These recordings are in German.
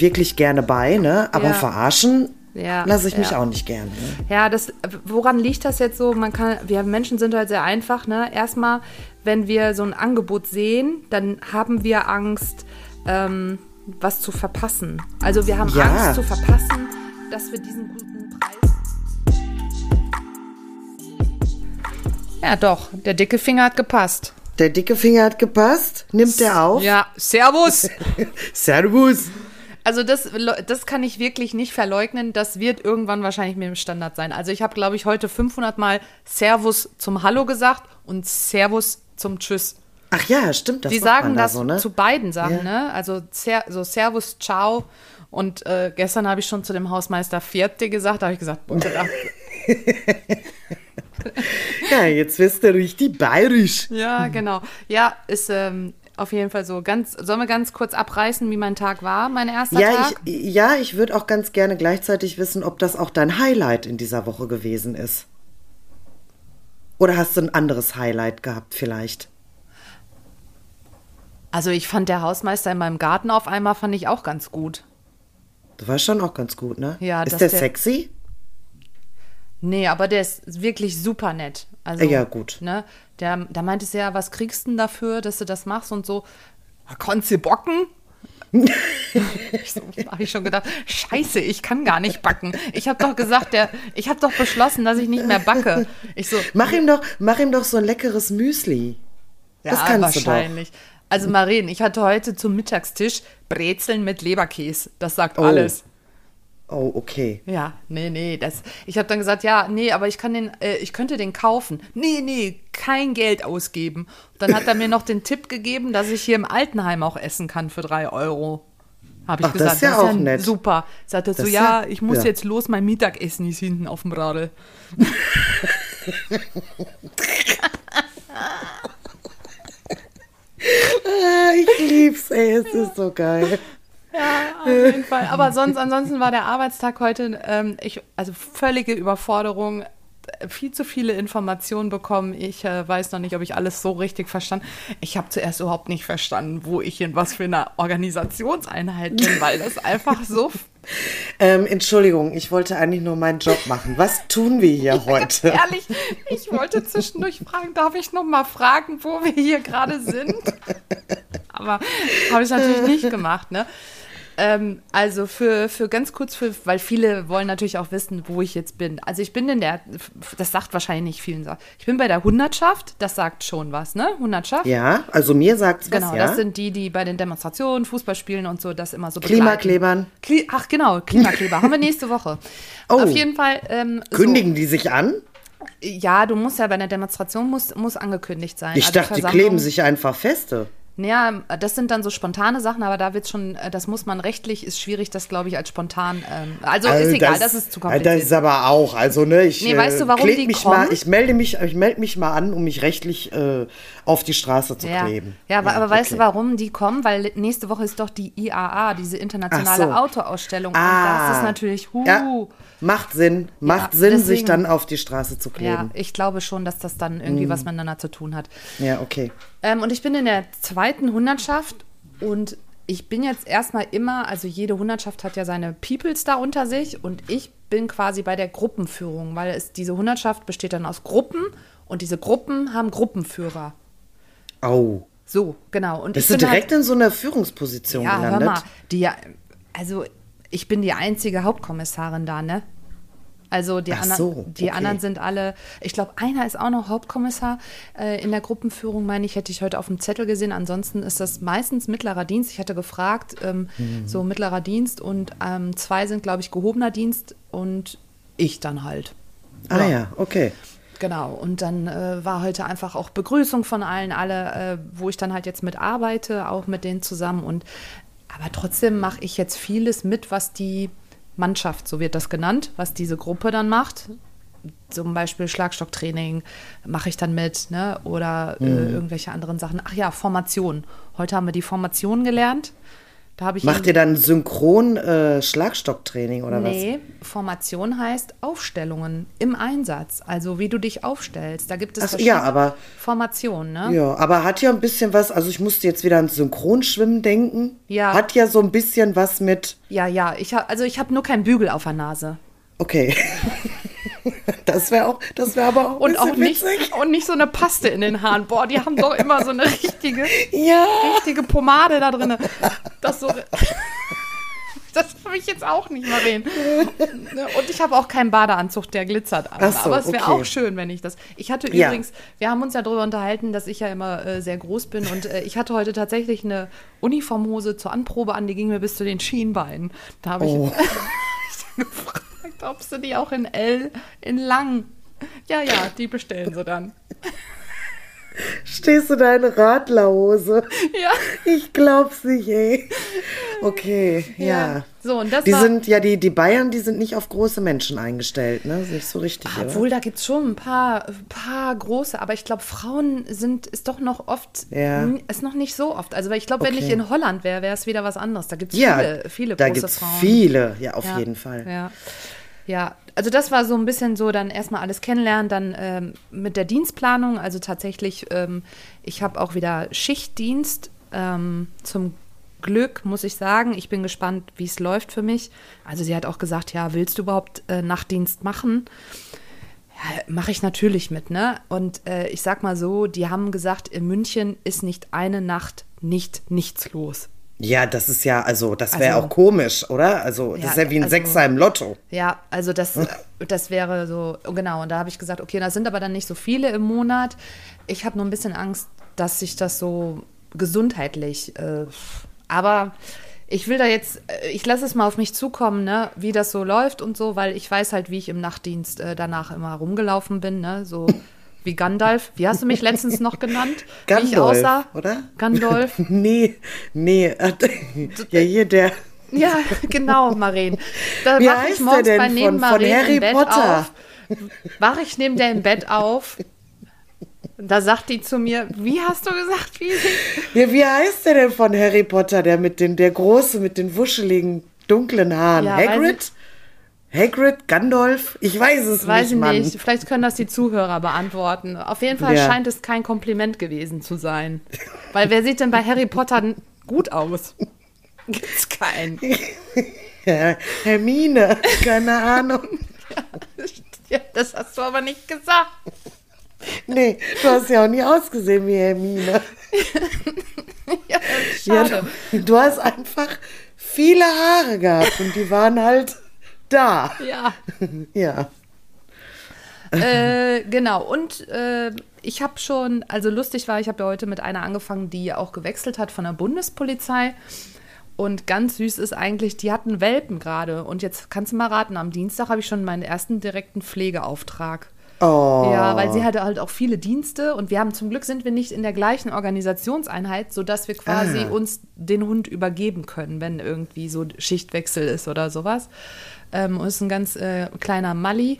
wirklich gerne bei, ne? Aber Ja. verarschen Ja, lasse ich mich ja. auch nicht gerne. Ne? Ja, das, woran liegt das jetzt so? Man kann, wir Menschen sind halt sehr einfach, ne? Erstmal, wenn wir so ein Angebot sehen, dann haben wir Angst, ähm, was zu verpassen. Also wir haben Ja. Angst zu verpassen, dass wir diesen guten Preis. Ja, doch, der dicke Finger hat gepasst. Der dicke Finger hat gepasst. Nimmt der auf? Ja, Servus. Servus. Also das, das kann ich wirklich nicht verleugnen. Das wird irgendwann wahrscheinlich mit dem Standard sein. Also ich habe, glaube ich, heute 500 Mal Servus zum Hallo gesagt und Servus zum Tschüss. Ach ja, stimmt. Das Die sagen da das so, ne? zu beiden Sachen, Ja. ne? Also so Servus, Ciao. Und äh, gestern habe ich schon zu dem Hausmeister Vierte gesagt. Da habe ich gesagt, boah, Ja, jetzt wirst du richtig bayerisch. ja, genau. Ja, ist ähm, auf jeden Fall so. Ganz, sollen wir ganz kurz abreißen, wie mein Tag war, mein erster Ja, Tag? ich, ja, ich würde auch ganz gerne gleichzeitig wissen, ob das auch dein Highlight in dieser Woche gewesen ist. Oder hast du ein anderes Highlight gehabt vielleicht? Also ich fand der Hausmeister in meinem Garten auf einmal fand ich auch ganz gut. Das war schon auch ganz gut, ne? Ja, ist der der- sexy? Nee, aber der ist wirklich super nett. Also, Ja, gut. Ne, der, da meinte sie ja, was kriegst du denn dafür, dass du das machst und so. "Ja, Konntest du bocken? ich so, habe ich schon gedacht, scheiße, ich kann gar nicht backen. Ich habe doch gesagt, der, ich habe doch beschlossen, dass ich nicht mehr backe. Ich so, Mach ihm doch, mach ihm doch so ein leckeres Müsli. das kannst wahrscheinlich. Also Maren, ich hatte heute zum Mittagstisch Brezeln mit Leberkäse. Das sagt Oh. alles. Oh, okay. Ja, nee, nee, das. Ich habe dann gesagt, ja, nee, aber ich kann den, äh, ich könnte den kaufen. Nee, nee, kein Geld ausgeben. Und dann hat er mir noch den Tipp gegeben, dass ich hier im Altenheim auch essen kann für drei Euro. Habe ich Ach, das gesagt, ist ja auch nett. super. Sagt er so, Das ja, ja- ich muss ja. jetzt los, mein Mittagessen ist hinten auf dem Radl. Ah, ich lieb's, ey, es ist so geil. Auf jeden Fall. Aber sonst, ansonsten war der Arbeitstag heute, ähm, ich, also völlige Überforderung, viel zu viele Informationen bekommen. Ich äh, weiß noch nicht, ob ich alles so richtig verstanden. Ich habe zuerst überhaupt nicht verstanden, wo ich in was für einer Organisationseinheit bin, weil das einfach so. Ähm, Entschuldigung, ich wollte eigentlich nur meinen Job machen. Was tun wir hier heute? Ehrlich, ich wollte zwischendurch fragen, darf ich noch mal fragen, wo wir hier gerade sind? Aber habe ich natürlich nicht gemacht, ne? Ähm, also für, für ganz kurz, für, weil viele wollen natürlich auch wissen, wo ich jetzt bin. Also ich bin in der, das sagt wahrscheinlich nicht vielen, so. ich bin bei der Hundertschaft, das sagt schon was, ne? Hundertschaft. Ja, also mir sagt's Genau, was, ja? das sind die, die bei den Demonstrationen, Fußballspielen und so das immer so. Klimaklebern. Kli Ach genau, Klimakleber haben wir nächste Woche. Oh. Auf jeden Fall. Ähm, so. Kündigen die sich an? Ja, du musst ja bei einer Demonstration muss, muss angekündigt sein. Ich Also dachte, die kleben sich einfach feste. Ja, das sind dann so spontane Sachen, aber da wird schon, äh, das muss man rechtlich, ist schwierig, das glaube ich als spontan. Ähm, also ist egal, das, ist zu kompliziert. Das ist aber auch, also ne, ich, Nee, weißt du, warum die mich kommen? mal, ich melde mich, ich melde mich mal an, um mich rechtlich äh, auf die Straße zu ja, kleben. ja, aber, aber weißt du, okay. warum die kommen? Weil nächste Woche ist doch die IAA, diese internationale so. Autoausstellung. Und Ah. das ist natürlich, huh, Ja, macht Sinn, macht Ja, Sinn, sich deswegen- dann auf die Straße zu ja, kleben. ich glaube schon, dass das dann irgendwie was miteinander zu tun hat. Ja, okay. Ähm, und ich bin in der zweiten Hundertschaft und ich bin jetzt erstmal immer, also jede Hundertschaft hat ja seine Peoples da unter sich und ich bin quasi bei der Gruppenführung, weil es diese Hundertschaft besteht dann aus Gruppen und diese Gruppen haben Gruppenführer. Au. So, genau. Und Bist ich du bin direkt in so einer Führungsposition halt, ja, hör gelandet? mal, die, also ich bin die einzige Hauptkommissarin da, ne? Also die, so, die okay. anderen sind alle, ich glaube, einer ist auch noch Hauptkommissar. Äh, in der Gruppenführung, meine ich, hätte ich heute auf dem Zettel gesehen. Ansonsten ist das meistens mittlerer Dienst. Ich hatte gefragt, ähm, Mhm. so mittlerer Dienst und ähm, zwei sind, glaube ich, gehobener Dienst und ich dann halt. Ah ja, okay. Genau, und dann äh, war heute einfach auch Begrüßung von allen, alle, äh, wo ich dann halt jetzt mit arbeite, auch mit denen zusammen. Und aber trotzdem mache ich jetzt vieles mit, was die Mannschaft, so wird das genannt, was diese Gruppe dann macht. Zum Beispiel Schlagstocktraining mache ich dann mit, ne? Oder äh, irgendwelche anderen Sachen. Ach ja, Formation. Heute haben wir die Formation gelernt. Da habe ich Macht ihr dann synchron äh, Schlagstocktraining oder Nee, Formation heißt Aufstellungen im Einsatz. Also wie du dich aufstellst. Da gibt es Ach verschiedene ja, aber- Formationen, ne? was? Ja, aber hat ja ein bisschen was, also ich musste jetzt wieder ans Synchronschwimmen denken. Ja. Hat ja so ein bisschen was mit, Ja, ja. Ich hab, also ich habe nur keinen Bügel auf der Nase. okay. das wäre auch, das wäre aber auch Und auch nicht, witzig. und nicht so eine Paste in den Haaren. Boah, die haben doch immer so eine richtige, Ja. richtige Pomade da drin. Das so. Das habe ich jetzt auch nicht, Maren. Ne, Und ich habe auch keinen Badeanzug, der glitzert. Ach so, Aber es wäre okay. auch schön, wenn ich das. Ich hatte Ja. übrigens, wir haben uns ja darüber unterhalten, dass ich ja immer äh, sehr groß bin. Und äh, ich hatte heute tatsächlich eine Uniformhose zur Anprobe an, die ging mir bis zu den Schienbeinen. Da habe ich, Oh. gefragt, ob sie die auch in L, in lang. Ja, ja, die bestellen sie dann. Stehst du da in Radlerhose? Ja. Ich glaub's nicht, ey. Okay, ja. So, und das Die war. sind, ja, die, die Bayern, die sind nicht auf große Menschen eingestellt, ne? Ist nicht so richtig, oder? Obwohl, da gibt es schon ein paar, paar große, aber ich glaube, Frauen sind, ist doch noch oft, Ja. n- ist noch nicht so oft. Also, weil ich glaube, wenn ich Okay. in Holland wäre, wäre es wieder was anderes. Da gibt es Ja, viele, viele da große gibt's Frauen. viele, ja, auf Ja, jeden Fall. Ja. Ja, also das war so ein bisschen so, dann erstmal alles kennenlernen, dann ähm, mit der Dienstplanung, also tatsächlich, ähm, ich habe auch wieder Schichtdienst ähm, zum Glück, muss ich sagen. Ich bin gespannt, wie es läuft für mich. Also sie hat auch gesagt, ja, willst du überhaupt äh, Nachtdienst machen? Ja, mache ich natürlich mit, ne? Und äh, ich sag mal so, die haben gesagt, in München ist nicht eine Nacht nicht nichts los. Ja, das ist ja, also, das wäre Also- auch komisch, oder? Also, das Ja, ist ja wie ein also- Sechser im Lotto. Ja, also das, das wäre so, genau. Und da habe ich gesagt, okay, das sind aber dann nicht so viele im Monat. Ich habe nur ein bisschen Angst, dass sich das so gesundheitlich, äh, aber ich will da jetzt, äh, ich lasse es mal auf mich zukommen, ne, wie das so läuft und so, weil ich weiß halt, wie ich im Nachtdienst äh, danach immer rumgelaufen bin, ne, so wie Gandalf. Wie hast du mich letztens noch genannt? wie ich Gandalf, aussah? oder? Gandalf. Nee, nee. Ja, hier der. Ja, genau, Maren. Da Wie heißt ich der morgens denn bei neben von- von Harry im Bett Potter? auf. Wache ich neben der im Bett auf. Da sagt die zu mir, wie hast du gesagt, wie? Ja, wie heißt der denn von Harry Potter, der mit den, der große mit den wuscheligen, dunklen Haaren? Ja, Hagrid? Hagrid? Gandalf? Ich weiß es Weiß nicht, ich Mann. nicht. Vielleicht können das die Zuhörer beantworten. Auf jeden Fall Ja. scheint es kein Kompliment gewesen zu sein. Weil wer sieht denn bei Harry Potter gut aus? Gibt's keinen. Ja, Hermine, keine Ahnung. Ja, das hast du aber nicht gesagt. Nee, du hast ja auch nie ausgesehen wie Hermine. Ja, Ja, schade. du, du hast einfach viele Haare gehabt und die waren halt da. Ja. Ja. äh, genau, und äh, ich habe schon, also lustig war, ich habe ja heute mit einer angefangen, die auch gewechselt hat von der Bundespolizei. Und ganz süß ist eigentlich, die hatten Welpen gerade. Und jetzt kannst du mal raten, am Dienstag habe ich schon meinen ersten direkten Pflegeauftrag. Oh. Ja, weil sie hatte halt auch viele Dienste und wir haben zum Glück sind wir nicht in der gleichen Organisationseinheit, sodass wir quasi Ah. uns den Hund übergeben können, wenn irgendwie so Schichtwechsel ist oder sowas. Ähm, und ist ein ganz äh, kleiner Malli.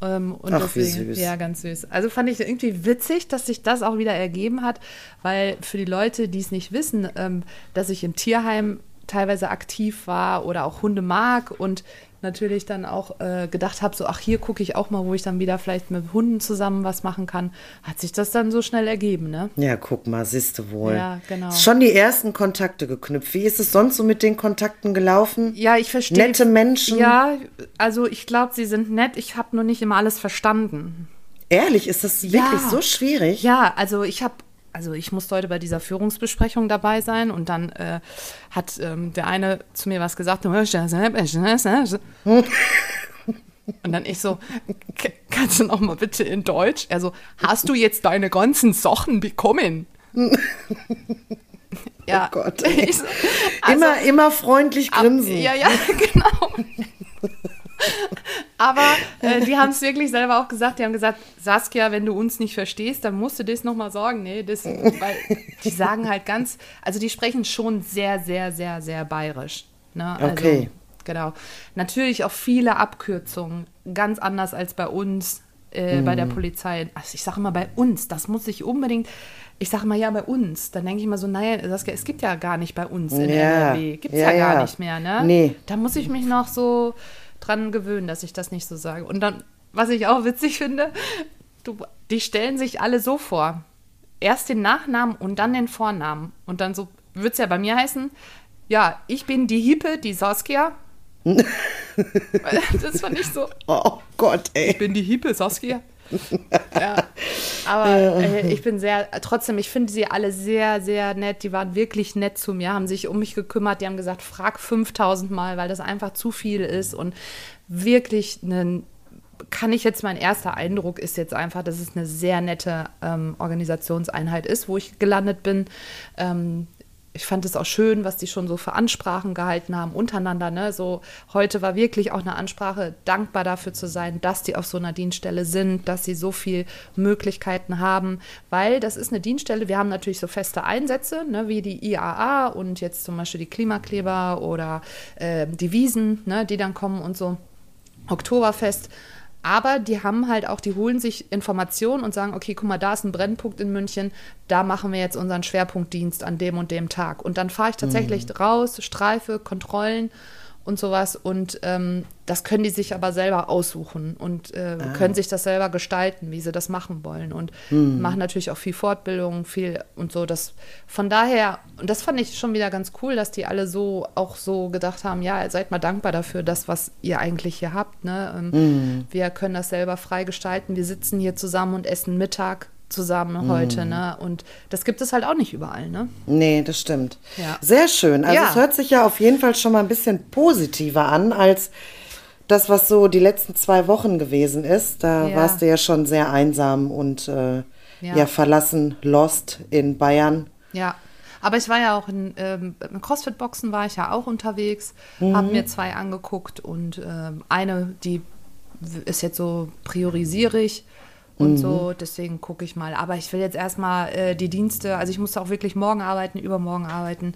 Ähm, und Ach, wie deswegen, süß. Ja, ganz süß. Also fand ich irgendwie witzig, dass sich das auch wieder ergeben hat, weil für die Leute, die es nicht wissen, ähm, dass ich im Tierheim teilweise aktiv war oder auch Hunde mag und natürlich dann auch äh, gedacht habe, so ach hier gucke ich auch mal, wo ich dann wieder vielleicht mit Hunden zusammen was machen kann, hat sich das dann so schnell ergeben, ne? Ja, guck mal, siehst du wohl. Ja, genau. Schon die ersten Kontakte geknüpft. Wie ist es sonst so mit den Kontakten gelaufen? Ja, ich verstehe. Nette Menschen? Ja, also ich glaube, sie sind nett. Ich habe nur nicht immer alles verstanden. Ehrlich, ist das Ja. wirklich so schwierig? Ja, also ich habe, also ich musste heute bei dieser Führungsbesprechung dabei sein und dann äh, hat ähm, der eine zu mir was gesagt. Und dann ich so, "K- kannst du noch mal bitte in Deutsch? Also, hast du jetzt deine ganzen Sachen bekommen? ja, Oh Gott, so, also- immer, immer freundlich Ab- grinsen. Ja, ja, genau. Aber äh, die haben es wirklich selber auch gesagt. Die haben gesagt, Saskia, wenn du uns nicht verstehst, dann musst du das nochmal sagen. Nee, das, weil die sagen halt ganz, also die sprechen schon sehr, sehr, sehr, sehr bayerisch. Ne? Also, Okay. Genau. Natürlich auch viele Abkürzungen, ganz anders als bei uns. äh, bei der Mhm. Polizei. Also ich sage immer bei uns, das muss ich unbedingt. Ich sage mal ja bei uns. Dann denke ich mal so, naja, Saskia, es gibt ja gar nicht bei uns in Ja. NRW. Gibt es ja, Ja, gar ja. nicht mehr, ne? Nee. Da muss ich mich noch so dran gewöhnen, dass ich das nicht so sage. Und dann, was ich auch witzig finde, du, die stellen sich alle so vor. Erst den Nachnamen und dann den Vornamen. Und dann so wird es ja bei mir heißen, ja, ich bin die Hippe, die Saskia. das fand ich so, Oh Gott, ey. ich bin die Hippe Saskia. ja, aber äh, ich bin sehr, trotzdem, ich finde sie alle sehr, sehr nett. Die waren wirklich nett zu mir, haben sich um mich gekümmert. Die haben gesagt, frag 5000 Mal, weil das einfach zu viel ist. Und wirklich einen, kann ich jetzt, mein erster Eindruck ist jetzt einfach, dass es eine sehr nette ähm, Organisationseinheit ist, wo ich gelandet bin. Ähm, ich fand es auch schön, was die schon so für Ansprachen gehalten haben untereinander. Ne? So heute war wirklich auch eine Ansprache, dankbar dafür zu sein, dass die auf so einer Dienststelle sind, dass sie so viel Möglichkeiten haben, weil das ist eine Dienststelle. Wir haben natürlich so feste Einsätze, ne, wie die IAA und jetzt zum Beispiel die Klimakleber oder äh, die Wiesen, ne, die dann kommen und so. Oktoberfest. Aber die haben halt auch, die holen sich Informationen und sagen, okay, guck mal, da ist ein Brennpunkt in München, da machen wir jetzt unseren Schwerpunktdienst an dem und dem Tag. Und dann fahre ich tatsächlich raus, Streife, Kontrollen und sowas. Und ähm, das können die sich aber selber aussuchen und äh, können sich das selber gestalten, wie sie das machen wollen. Und machen natürlich auch viel Fortbildung, viel und so. Das von daher, und das fand ich schon wieder ganz cool, dass die alle so auch so gedacht haben, ja, seid mal dankbar dafür, das, was ihr eigentlich hier habt. Ne? Ähm, Wir können das selber frei gestalten. Wir sitzen hier zusammen und essen Mittag zusammen heute, ne? Und das gibt es halt auch nicht überall, ne? Nee, das stimmt. Ja. Sehr schön. Also Ja. es hört sich ja auf jeden Fall schon mal ein bisschen positiver an als das, was so die letzten zwei Wochen gewesen ist. Da Ja. warst du ja schon sehr einsam und äh, Ja. verlassen, lost in Bayern. Ja. Aber ich war ja auch in ähm, CrossFit-Boxen war ich ja auch unterwegs, habe mir zwei angeguckt und ähm, eine, die ist jetzt so priorisiere ich und so, deswegen gucke ich mal. Aber ich will jetzt erstmal äh, die Dienste, also ich musste auch wirklich morgen arbeiten, übermorgen arbeiten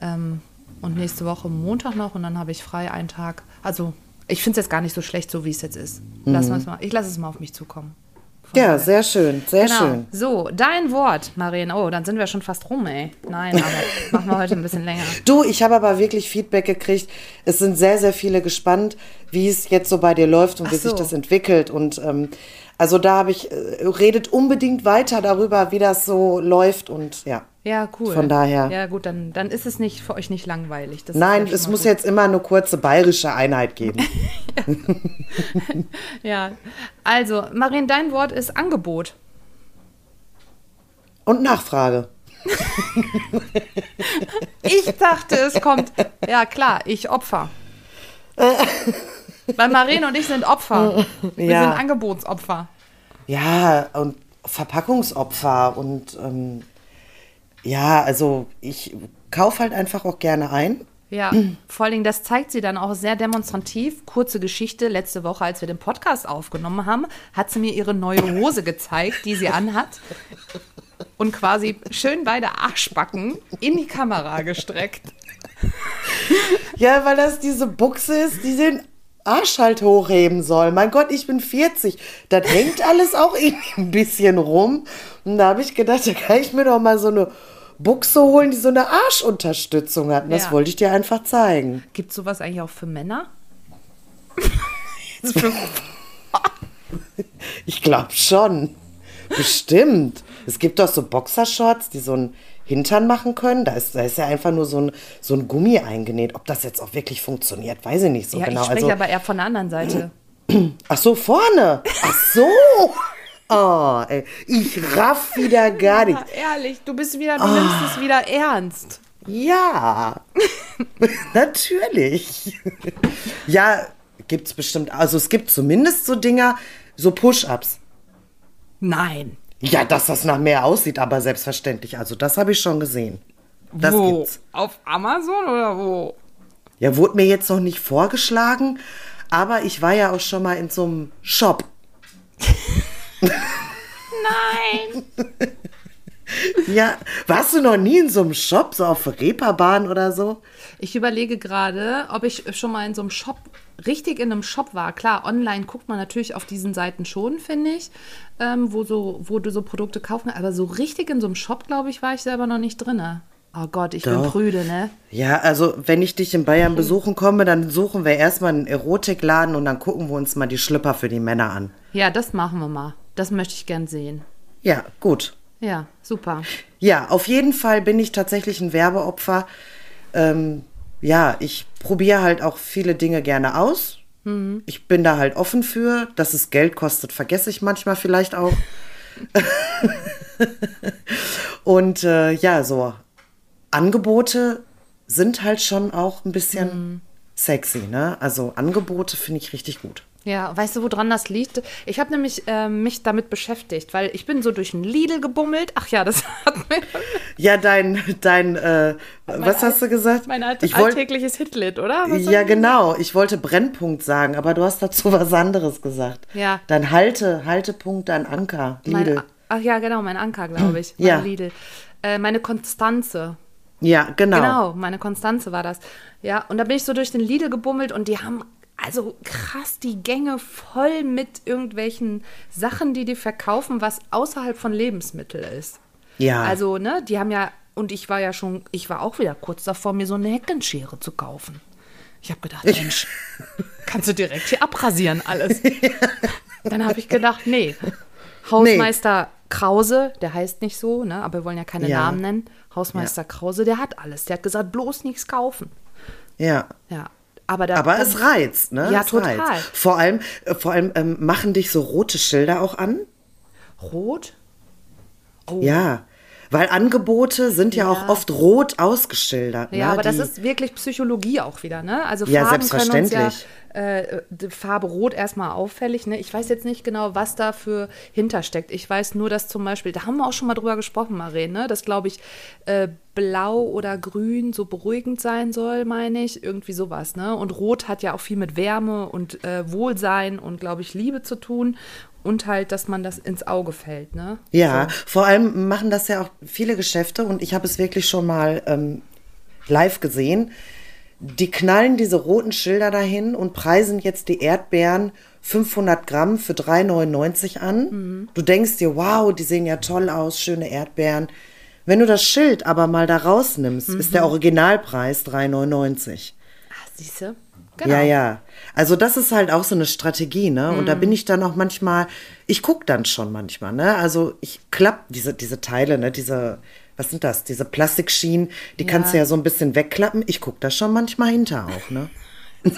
ähm, und nächste Woche Montag noch und dann habe ich frei einen Tag. Also ich finde es jetzt gar nicht so schlecht, so wie es jetzt ist. Lassen wir's mal, ich lasse es mal auf mich zukommen. Ja, sehr schön, sehr Genau. schön. So, dein Wort, Marien. Oh, dann sind wir schon fast rum, ey. Nein, aber machen wir heute ein bisschen länger. Du, ich habe aber wirklich Feedback gekriegt. Es sind sehr, sehr viele gespannt, wie es jetzt so bei dir läuft und Ach wie sich so. das entwickelt. Und ähm, also da habe ich, äh, redet unbedingt weiter darüber, wie das so läuft und ja. Ja, cool. Von daher. Ja, gut, dann, dann ist es nicht für euch nicht langweilig. Das Nein, ja es muss gut. jetzt immer eine kurze bayerische Einheit geben. Ja, also, Marien, dein Wort ist Angebot. Und Nachfrage. Ich dachte, es kommt. Ja, klar, ich Opfer. Weil Marien und ich sind Opfer. Wir Ja. sind Angebotsopfer. Ja, und Verpackungsopfer und ähm, ja, also ich kaufe halt einfach auch gerne ein. Ja, vor allen Dingen, das zeigt sie dann auch sehr demonstrativ. Kurze Geschichte, letzte Woche, als wir den Podcast aufgenommen haben, hat sie mir ihre neue Hose gezeigt, die sie anhat. Und quasi schön beide Arschbacken in die Kamera gestreckt. Ja, weil das diese Buchse ist, die den Arsch halt hochheben soll. Mein Gott, ich bin 40. Das hängt alles auch irgendwie ein bisschen rum. Und da habe ich gedacht, da kann ich mir doch mal so eine Buchse holen, die so eine Arschunterstützung hat. Und das Ja. wollte ich dir einfach zeigen. Gibt es sowas eigentlich auch für Männer? Ich glaube schon. Bestimmt. Es gibt doch so Boxershorts, die so einen Hintern machen können. Da ist, da ist ja einfach nur so ein, so ein Gummi eingenäht. Ob das jetzt auch wirklich funktioniert, weiß ich nicht so ja, genau. ich spreche Also, aber eher von der anderen Seite. ach so, vorne. Ach so. Oh, ey, ich raff wieder gar nichts. Ja, ehrlich, du bist wieder, du nimmst es wieder ernst. Ja, natürlich. ja, gibt's bestimmt. Also es gibt zumindest so Dinger, so Push-Ups. Nein. Ja, dass das nach mehr aussieht, aber selbstverständlich. Also das habe ich schon gesehen. Das wo? gibt's. Auf Amazon oder wo? Ja, wurde mir jetzt noch nicht vorgeschlagen, aber ich war ja auch schon mal in so einem Shop. Nein. Ja, warst du noch nie in so einem Shop, so auf Reeperbahn oder so? Ich überlege gerade, ob ich schon mal in so einem Shop richtig in einem Shop war. Klar, online guckt man natürlich auf diesen Seiten schon, finde ich, ähm, wo, so, wo du so Produkte kaufen kannst. Aber so richtig in so einem Shop, glaube ich, war ich selber noch nicht drin. Oh Gott, ich bin Doch. prüde, ne? Ja, also wenn ich dich in Bayern besuchen komme, dann suchen wir erstmal einen Erotikladen und dann gucken wir uns mal die Schlüpper für die Männer an. Ja, das machen wir mal. Das möchte ich gern sehen. Ja, gut. Ja, super. Ja, auf jeden Fall bin ich tatsächlich ein Werbeopfer. Ähm, ja, ich probiere halt auch viele Dinge gerne aus. Ich bin da halt offen für. Dass es Geld kostet, vergesse ich manchmal vielleicht auch. Und äh, ja, so Angebote sind halt schon auch ein bisschen sexy, ne? Also Angebote finde ich richtig gut. Ja, weißt du, woran das liegt? Ich habe nämlich ähm, mich damit beschäftigt, weil ich bin so durch ein Lidl gebummelt. Ach ja, das hat mir Ja, dein, dein, äh, was hast du gesagt? mein alt ich alltägliches Hitlit, oder? Was Ja, genau. Ich wollte Brennpunkt sagen, aber du hast dazu was anderes gesagt. Ja. Dein Halte, Haltepunkt, dein Anker, Lidl. Mein, ach ja, genau, mein Anker, glaube ich. Ja. Lidl. Äh, meine Konstanze. ja, genau. Genau, meine Konstanze war das. Ja, und da bin ich so durch den Lidl gebummelt und die haben also krass die Gänge voll mit irgendwelchen Sachen, die die verkaufen, was außerhalb von Lebensmitteln ist. Ja. Also, ne, die haben ja, und ich war ja schon, ich war auch wieder kurz davor, mir so eine Heckenschere zu kaufen. Ich habe gedacht, Mensch, kannst du direkt hier abrasieren alles. Dann habe ich gedacht, nee. Hausmeister Krause, der heißt nicht so, ne, aber wir wollen ja keine Ja. Namen nennen. Hausmeister Krause, der hat alles. Der hat gesagt, bloß nichts kaufen. Ja. Ja. Aber, da, Aber es reizt, ne? Ja, es total. Reizt. Vor allem, äh, vor allem ähm, machen dich so rote Schilder auch an. Rot? Oh. Ja. Weil Angebote sind ja, auch Ja. oft rot ausgeschildert. Ja, ne? aber das Die- ist wirklich Psychologie auch wieder, ne? Also Ja, Farben können uns ja selbstverständlich. äh, die Farbe Rot erstmal auffällig, ne? Ich weiß jetzt nicht genau, was da für hintersteckt. Ich weiß nur, dass zum Beispiel, da haben wir auch schon mal drüber gesprochen, Maren, ne? Dass, glaube ich, äh, Blau oder Grün so beruhigend sein soll, meine ich. Irgendwie sowas, ne? Und Rot hat ja auch viel mit Wärme und äh, Wohlsein und, glaube ich, Liebe zu tun. Und halt, dass man das ins Auge fällt, ne? Ja, vor allem machen das ja auch viele Geschäfte und ich habe es wirklich schon mal ähm, live gesehen. Die knallen diese roten Schilder dahin und preisen jetzt die Erdbeeren 500 Gramm für 3,99 an. Du denkst dir, wow, die sehen ja toll aus, schöne Erdbeeren. Wenn du das Schild aber mal da rausnimmst, ist der Originalpreis 3,99. Ah, siehste? Genau. Ja, ja. Also das ist halt auch so eine Strategie, ne? Und Mhm. da bin ich dann auch manchmal, ich gucke dann schon manchmal, ne? Also ich klapp diese, diese Teile, ne? Diese, was sind das? Diese Plastikschienen, die kannst du ja so ein bisschen wegklappen. Ich gucke da schon manchmal hinter auch, ne?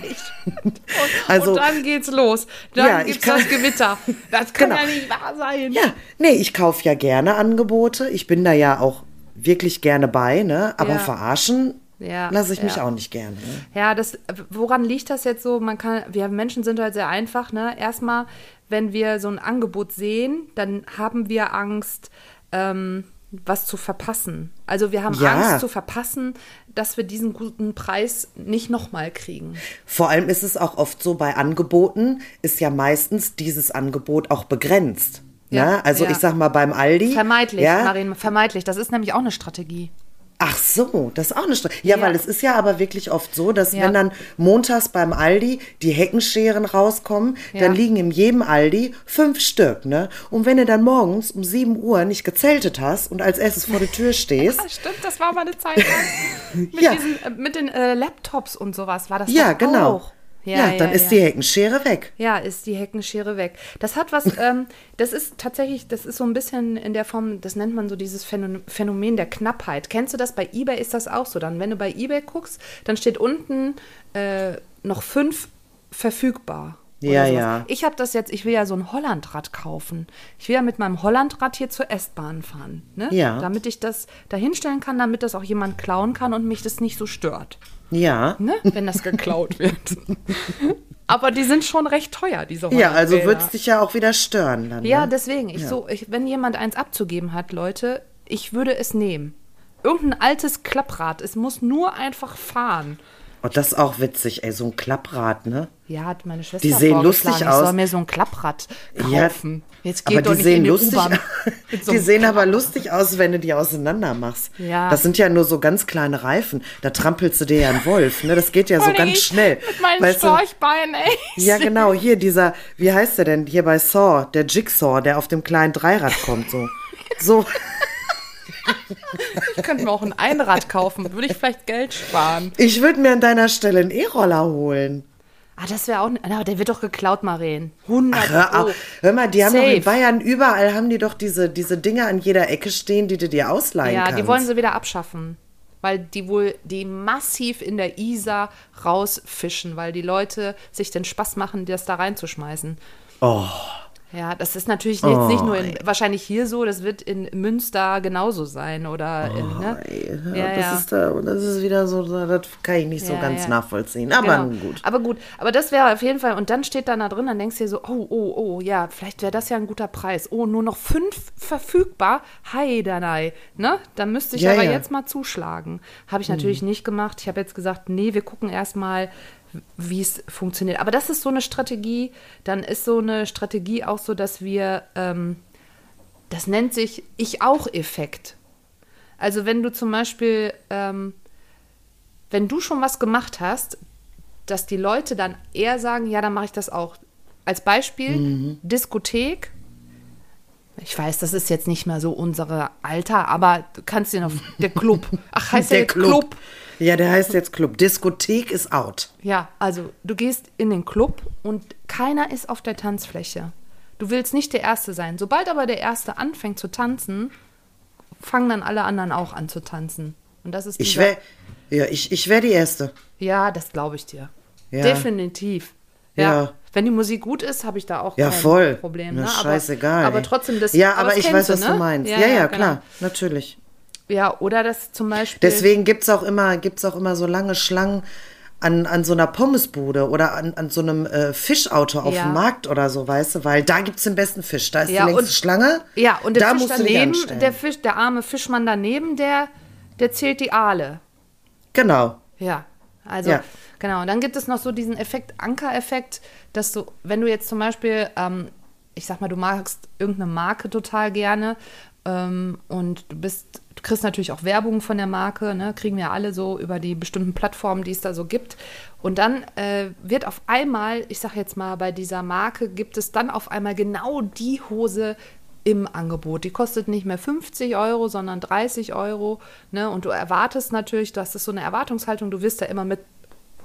also, und dann geht's los. Dann Ja, gibt's kann- das Gewitter. Das kann Genau. ja nicht wahr sein. ja, nee, ich kaufe ja gerne Angebote. Ich bin da ja auch wirklich gerne bei, ne? Aber Ja. verarschen Ja, lasse ich mich ja. auch nicht gerne. Ne? Ja, das, woran liegt das jetzt so? Man kann, wir Menschen sind halt sehr einfach, ne? Erstmal, wenn wir so ein Angebot sehen, dann haben wir Angst, ähm, was zu verpassen. Also wir haben Ja. Angst zu verpassen, dass wir diesen guten Preis nicht nochmal kriegen. Vor allem ist es auch oft so bei Angeboten, ist ja meistens dieses Angebot auch begrenzt. Ja, ne? Also ja. ich sag mal beim Aldi. Vermeidlich, ja? Marin, vermeidlich. Das ist nämlich auch eine Strategie. Ach so, das ist auch eine Strategie. Ja, Ja. weil es ist ja aber wirklich oft so, dass Ja. wenn dann montags beim Aldi die Heckenscheren rauskommen, Ja. dann liegen in jedem Aldi fünf Stück, ne? Und wenn du dann morgens um 7 Uhr nicht gezeltet hast und als erstes vor der Tür stehst, Ah, stimmt, das war mal eine Zeit lang. mit, Ja. diesen, äh, mit den äh, Laptops und sowas war das ja, genau. auch. Ja, dann ist die Heckenschere weg. Ja, ist die Heckenschere weg. Das hat was, ähm, das ist tatsächlich, das ist so ein bisschen in der Form, das nennt man so dieses Phänomen Phänomen der Knappheit. Kennst du das? Bei Ebay ist das auch so. Dann, wenn du bei Ebay guckst, dann steht unten äh, noch fünf verfügbar. Ja, ja. Ich habe das jetzt, ich will ja so ein Hollandrad kaufen. Ich will ja mit meinem Hollandrad hier zur S-Bahn fahren. Ne? Ja. Damit ich das da hinstellen kann, damit das auch jemand klauen kann und mich das nicht so stört Ja. ne? wenn das geklaut wird. Aber die sind schon recht teuer, diese Ja, also Hollandräder. würde es dich ja auch wieder stören dann. Ja, ne? deswegen. Ich so, ich, wenn jemand eins abzugeben hat, Leute, ich würde es nehmen. Irgendein altes Klapprad. Es muss nur einfach fahren. Oh, das ist auch witzig, ey, so ein Klapprad, ne? Ja, hat meine Schwester Die sehen lustig Ich soll aus. mir so ein Klapprad Ja, kaufen. Jetzt geht aber doch die nicht sehen in die lustig, so die sehen aber lustig aus, wenn du die auseinander machst. Ja. Das sind ja nur so ganz kleine Reifen. Da trampelst du dir ja einen Wolf, ne? Das geht ja so ganz schnell. Mit meinen Weißt? Storchbeinen, ey. Ja, genau, hier dieser, wie heißt der denn? Hier bei Saw, der Jigsaw, der auf dem kleinen Dreirad kommt, so. So, Ich könnte mir auch ein Einrad kaufen. Würde ich vielleicht Geld sparen. ich würde mir an deiner Stelle einen E-Roller holen. Ah, das wäre auch. Na, der wird doch geklaut, Maren. 100 Hör, Euro. auf. Hör mal, die haben doch Safe. in Bayern überall haben die doch diese, diese Dinge an jeder Ecke stehen, die du dir ausleihen Ja, kannst. die wollen sie wieder abschaffen. Weil die wohl die massiv in der Isar rausfischen, weil die Leute sich den Spaß machen, das da reinzuschmeißen. Oh. Ja, das ist natürlich jetzt nicht nur in, wahrscheinlich hier so, das wird in Münster genauso sein oder in, ne? Ja, das, Ist da, das ist wieder so, das kann ich nicht so Ja, ganz ja. nachvollziehen. Aber Genau. gut. Aber gut, aber das wäre auf jeden Fall, und dann steht dann da drin, dann denkst du dir so, oh, oh, oh, ja, vielleicht wäre das ja ein guter Preis. Oh, nur noch fünf verfügbar. Hi, danei. Ne? Da müsste ich Ja, aber ja. jetzt mal zuschlagen. Habe ich natürlich nicht gemacht. Ich habe jetzt gesagt, nee, wir gucken erstmal, wie es funktioniert. Aber das ist so eine Strategie. Dann ist so eine Strategie auch so, dass wir, ähm, das nennt sich Ich-auch-Effekt. Also wenn du zum Beispiel, ähm, wenn du schon was gemacht hast, dass die Leute dann eher sagen, ja, dann mache ich das auch. Als Beispiel, Diskothek. Ich weiß, das ist jetzt nicht mehr so unsere Alter, aber du kannst dir noch, der Club. Ach, heißt der, jetzt Club? Ja, der heißt jetzt Club. Diskothek ist out. Ja, also du gehst in den Club und keiner ist auf der Tanzfläche. Du willst nicht der Erste sein. Sobald aber der Erste anfängt zu tanzen, fangen dann alle anderen auch an zu tanzen. Und das ist Ich wäre ja, ich, ich wär die Erste. Ja, das glaube ich dir. Ja. Definitiv. Ja. Ja. Wenn die Musik gut ist, habe ich da auch Ja, kein voll. Problem. Ja, Ne? scheißegal. Aber, aber ey. trotzdem, das Ja, aber, das ich weiß, was ne? du meinst. Ja, ja, klar. genau. Natürlich. Ja, oder das zum Beispiel. Deswegen gibt es auch, immer- gibt's auch immer so lange Schlangen an, an so einer Pommesbude oder an, an so einem äh, Fischauto auf Ja. dem Markt oder so, weißt du? Weil da gibt es den besten Fisch. Da ist Ja, die längste und- Schlange. Ja, und der da Fisch musst du daneben, anstellen. der Fisch, der arme Fischmann daneben, der, der zählt die Aale. Genau. Ja, also Ja. genau. Und dann gibt es noch so diesen Effekt, Anker-Effekt, dass du, wenn du jetzt zum Beispiel, ähm, ich sag mal, du magst irgendeine Marke total gerne und du bist, du kriegst natürlich auch Werbung von der Marke, ne? kriegen wir alle so über die bestimmten Plattformen, die es da so gibt. Und dann äh, wird auf einmal, ich sag jetzt mal, bei dieser Marke gibt es dann auf einmal genau die Hose, im Angebot. Die kostet nicht mehr 50 Euro, sondern 30 Euro. Ne? Und du erwartest natürlich, das ist so eine Erwartungshaltung, du wirst ja immer mit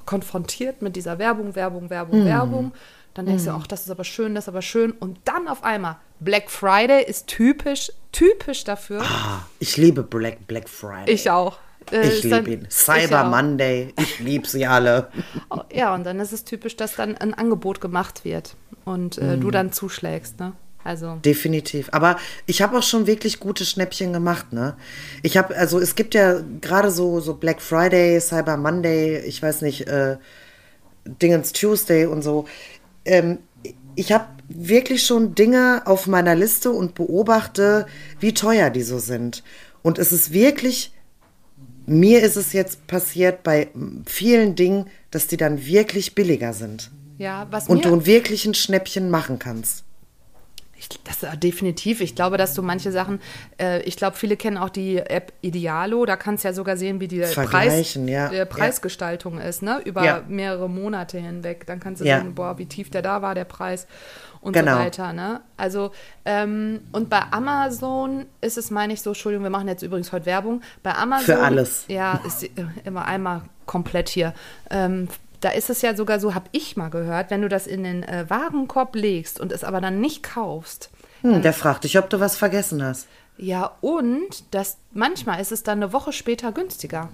konfrontiert mit dieser Werbung, Werbung, Werbung, Werbung. Dann denkst du, ach, das ist aber schön, das ist aber schön. Und dann auf einmal, Black Friday ist typisch, typisch dafür. Ah, ich liebe Black, Black Friday. Ich auch. Äh, Ich liebe ihn. ich Cyber auch. Monday. Ich liebe sie alle. Ja, und dann ist es typisch, dass dann ein Angebot gemacht wird und äh, Mhm. du dann zuschlägst. Ne? Also, Definitiv. Aber ich habe auch schon wirklich gute Schnäppchen gemacht, ne? Ich habe, also es gibt ja gerade so, so Black Friday, Cyber Monday, ich weiß nicht, äh, Dingens Tuesday und so. Ähm, ich habe wirklich schon Dinge auf meiner Liste und beobachte, wie teuer die so sind. Und es ist wirklich, mir ist es jetzt passiert bei vielen Dingen, dass die dann wirklich billiger sind. ja, was Und du ein wirklich ein Schnäppchen machen kannst. Ich, das äh, definitiv. Ich glaube, dass du manche Sachen, äh, ich glaube, viele kennen auch die App Idealo. Da kannst du ja sogar sehen, wie die Preis, ja. äh, Preisgestaltung ist, ne? Über Ja. mehrere Monate hinweg. Dann kannst du Ja. sehen, boah, wie tief der da war, der Preis und Genau. so weiter, ne? Also, ähm, und bei Amazon ist es, meine ich so, Entschuldigung, wir machen jetzt übrigens heute Werbung. Bei Amazon. Für alles. Ja, ist äh, immer einmal komplett hier. Ähm, da ist es ja sogar so, habe ich mal gehört, wenn du das in den äh, Warenkorb legst und es aber dann nicht kaufst, Hm, der fragt dich, ob du was vergessen hast. ja, und das, manchmal ist es dann eine Woche später günstiger.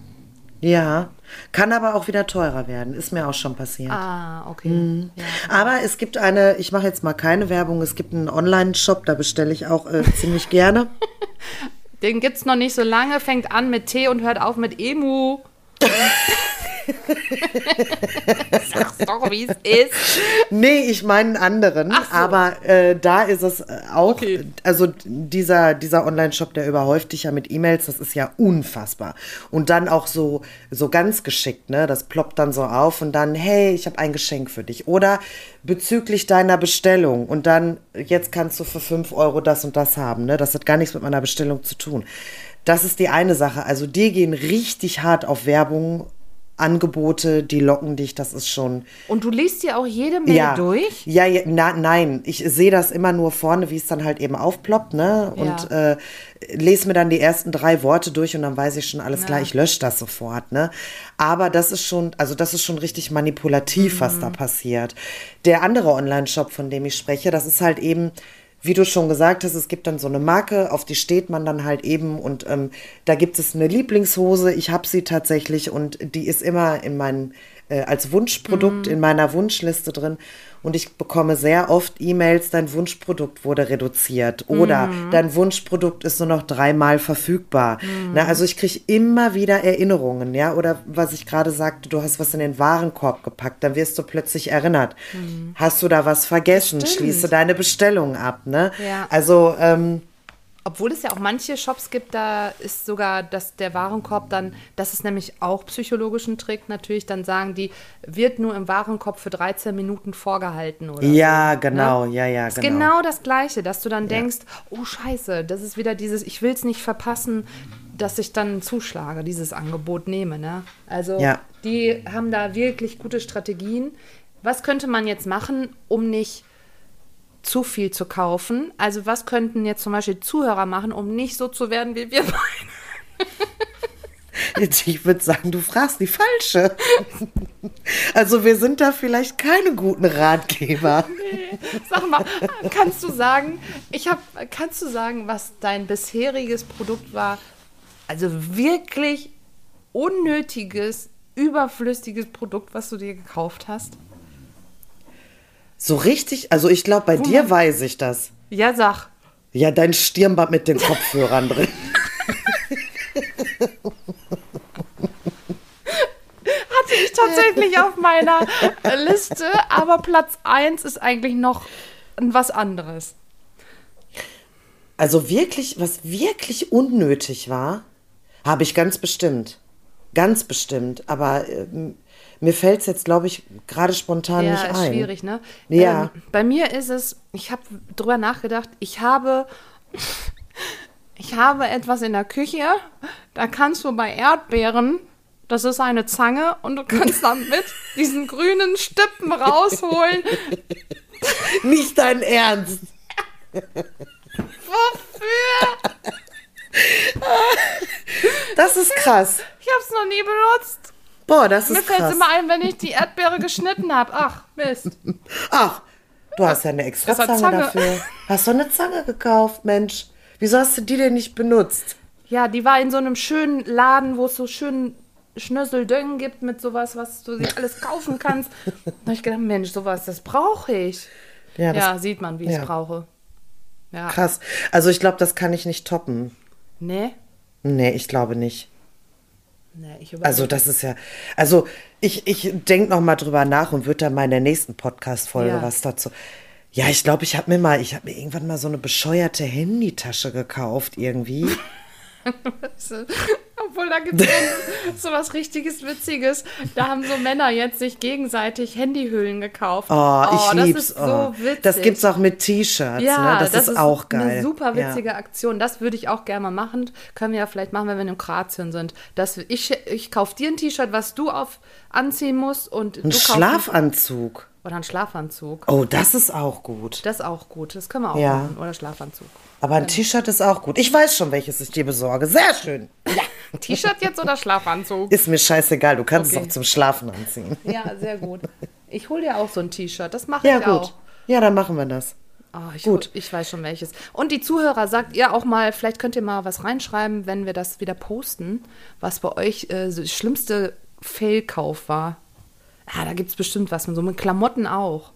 Ja, kann aber auch wieder teurer werden. Ist mir auch schon passiert. Ah, okay. Mhm. Ja. Aber es gibt eine, ich mache jetzt mal keine Werbung, es gibt einen Online-Shop, da bestelle ich auch äh, ziemlich gerne. Den gibt's noch nicht so lange, fängt an mit T und hört auf mit Emu. Sag's doch, wie es ist. Nee, ich meine einen anderen. Ach so. Aber äh, da ist es äh, auch, Okay. also dieser, dieser Online-Shop, der überhäuft dich ja mit E-Mails, das ist ja unfassbar. Und dann auch so, so ganz geschickt, ne? Das ploppt dann so auf und dann, hey, ich habe ein Geschenk für dich. Oder bezüglich deiner Bestellung und dann, jetzt kannst du für 5 Euro das und das haben, ne? Das hat gar nichts mit meiner Bestellung zu tun. Das ist die eine Sache. Also die gehen richtig hart auf Werbung. Angebote, die locken dich, das ist schon, Und du liest dir auch jede Mail durch? ja, ja na, nein, ich sehe das immer nur vorne, wie es dann halt eben aufploppt, ne? Und Ja. äh, lese mir dann die ersten drei Worte durch und dann weiß ich schon alles klar, ich lösche das sofort, ne? Aber das ist schon, also das ist schon richtig manipulativ, was Mhm. da passiert. Der andere Online-Shop, von dem ich spreche, das ist halt eben, wie du schon gesagt hast, es gibt dann so eine Marke, auf die steht man dann halt eben und ähm, da gibt es eine Lieblingshose, ich habe sie tatsächlich und die ist immer in meinen, äh, als Wunschprodukt in meiner Wunschliste drin und ich bekomme sehr oft E-Mails, dein Wunschprodukt wurde reduziert oder dein Wunschprodukt ist nur noch dreimal verfügbar. Na, also ich kriege immer wieder Erinnerungen, ja, oder was ich gerade sagte, du hast was in den Warenkorb gepackt, dann wirst du plötzlich erinnert. Hast du da was vergessen? Schließe deine Bestellung ab, ne? Ja. Also, ähm, Obwohl es ja auch manche Shops gibt, da ist sogar dass der Warenkorb dann, das ist nämlich auch psychologisch ein Trick natürlich, dann sagen die, wird nur im Warenkorb für 13 Minuten vorgehalten oder ja, so. genau, ne? ja, ja, ist genau. genau das Gleiche, dass du dann denkst, oh scheiße, das ist wieder dieses, ich will es nicht verpassen, dass ich dann zuschlage, dieses Angebot nehme. Ne? Also Ja. die haben da wirklich gute Strategien. Was könnte man jetzt machen, um nicht zu viel zu kaufen? Also was könnten jetzt zum Beispiel Zuhörer machen, um nicht so zu werden wie wir beide? Ich würde sagen, du fragst die falsche. Also wir sind da vielleicht keine guten Ratgeber. Sag mal, kannst du sagen, ich habe, kannst du sagen, was dein bisheriges Produkt war? Also wirklich unnötiges, überflüssiges Produkt, was du dir gekauft hast? So richtig, also ich glaube, bei dir weiß ich das. Ja, sag. Ja, dein Stirnband mit den Kopfhörern drin. Hatte ich tatsächlich auf meiner Liste, aber Platz 1 ist eigentlich noch was anderes. Also wirklich, was wirklich unnötig war, habe ich ganz bestimmt. Ganz bestimmt. Aber ähm, mir fällt es jetzt, glaube ich, gerade spontan Ja, nicht ist ein. schwierig, ne? Ja. Ähm, bei mir ist es, ich habe drüber nachgedacht, ich habe, ich habe etwas in der Küche, da kannst du bei Erdbeeren, das ist eine Zange und du kannst damit diesen grünen Stippen rausholen. Nicht dein Ernst. Wofür? Das ist krass. Ich habe es noch nie benutzt. Boah, das Mir ist fällt es krass. immer ein, wenn ich die Erdbeere geschnitten habe. Ach, Mist. Ach, du hast ja eine extra Zange, Zange. dafür. Hast du eine Zange gekauft, Mensch? Wieso hast du die denn nicht benutzt? Ja, die war in so einem schönen Laden, wo es so schön Schnösseldöngen gibt mit sowas, was du dir alles kaufen kannst. Da habe ich gedacht, Mensch, sowas, das brauche ich. Ja, Ja, das sieht man, wie ich ja. es brauche. Ja. krass. Also ich glaube, das kann ich nicht toppen. Nee? Nee, ich glaube nicht. Nee. Also das ist ja, also ich, ich denke noch mal drüber nach und würde dann mal in der nächsten Podcast-Folge Ja. was dazu. Ja, ich glaube, ich habe mir mal, ich habe mir irgendwann mal so eine bescheuerte Handytasche gekauft irgendwie. Obwohl, da gibt es so was richtiges Witziges. Da haben so Männer jetzt sich gegenseitig Handyhüllen gekauft. Oh, ich das lieb's. ist oh. so witzig. Das gibt's auch mit T-Shirts, Ja, ne? Das, ist, auch geil. Eine super Ja. witzige Aktion. Das würde ich auch gerne mal machen. Können wir ja vielleicht machen, wenn wir in Kroatien sind. Dass ich ich kaufe dir ein T-Shirt, was du auf anziehen musst und Ein du kaufst Schlafanzug. Oder ein Schlafanzug. Oh, das ist auch gut. Das ist auch gut. Das können wir auch Ja. machen. Oder Schlafanzug. Aber ein T-Shirt ist auch gut. Ich weiß schon, welches ich dir besorge. Sehr schön. T-Shirt jetzt oder Schlafanzug? Ist mir scheißegal. Du kannst Okay. es auch zum Schlafen anziehen. Ja, sehr gut. Ich hole dir auch so ein T-Shirt. Das mache Ja, ich gut. auch. Ja, dann machen wir das. Ah, ich, Gut. Ich weiß schon welches. Und die Zuhörer, sagt ihr auch mal, vielleicht könnt ihr mal was reinschreiben, wenn wir das wieder posten, was bei euch äh, das schlimmste Fail-Kauf war. Ja, da gibt es bestimmt was. So mit Klamotten auch. Ah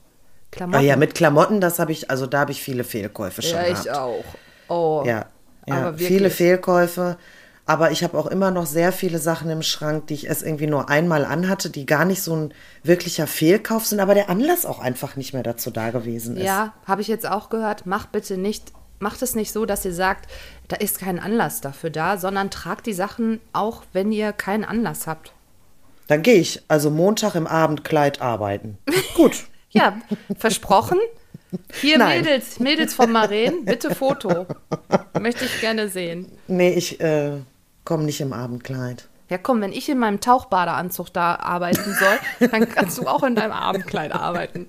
Klamotten. ja, mit Klamotten, das habe ich, also da habe ich viele Fehlkäufe schon Ja, gehabt. ich auch. Oh. Ja, ja viele Fehlkäufe. Aber ich habe auch immer noch sehr viele Sachen im Schrank, die ich erst irgendwie nur einmal anhatte, die gar nicht so ein wirklicher Fehlkauf sind, aber der Anlass auch einfach nicht mehr dazu da gewesen ist. Ja, habe ich jetzt auch gehört. Mach bitte nicht, macht es nicht so, dass ihr sagt, da ist kein Anlass dafür da, sondern tragt die Sachen auch, wenn ihr keinen Anlass habt. Dann gehe ich also Montag im Abendkleid arbeiten. Gut. Ja, versprochen. Hier Nein. Mädels, Mädels von Maren, bitte Foto. Möchte ich gerne sehen. Nee, ich äh, komme nicht im Abendkleid. Ja, komm, wenn ich in meinem Tauchbadeanzug da arbeiten soll, dann kannst du auch in deinem Abendkleid arbeiten.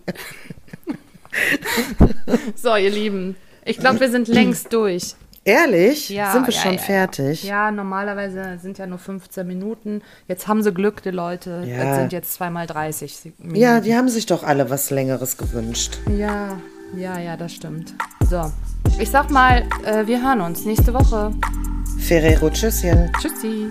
so, ihr Lieben, ich glaube, wir sind längst durch. Ehrlich? Ja, Sind wir ja, schon ja, fertig? Ja, normalerweise sind ja nur 15 Minuten. Jetzt haben sie Glück, die Leute. Ja. Das sind jetzt zweimal 30 Minuten. Ja, die haben sich doch alle was Längeres gewünscht. Ja, ja, ja, das stimmt. So, ich sag mal, äh, wir hören uns nächste Woche. Ferrero, tschüsschen. Tschüssi.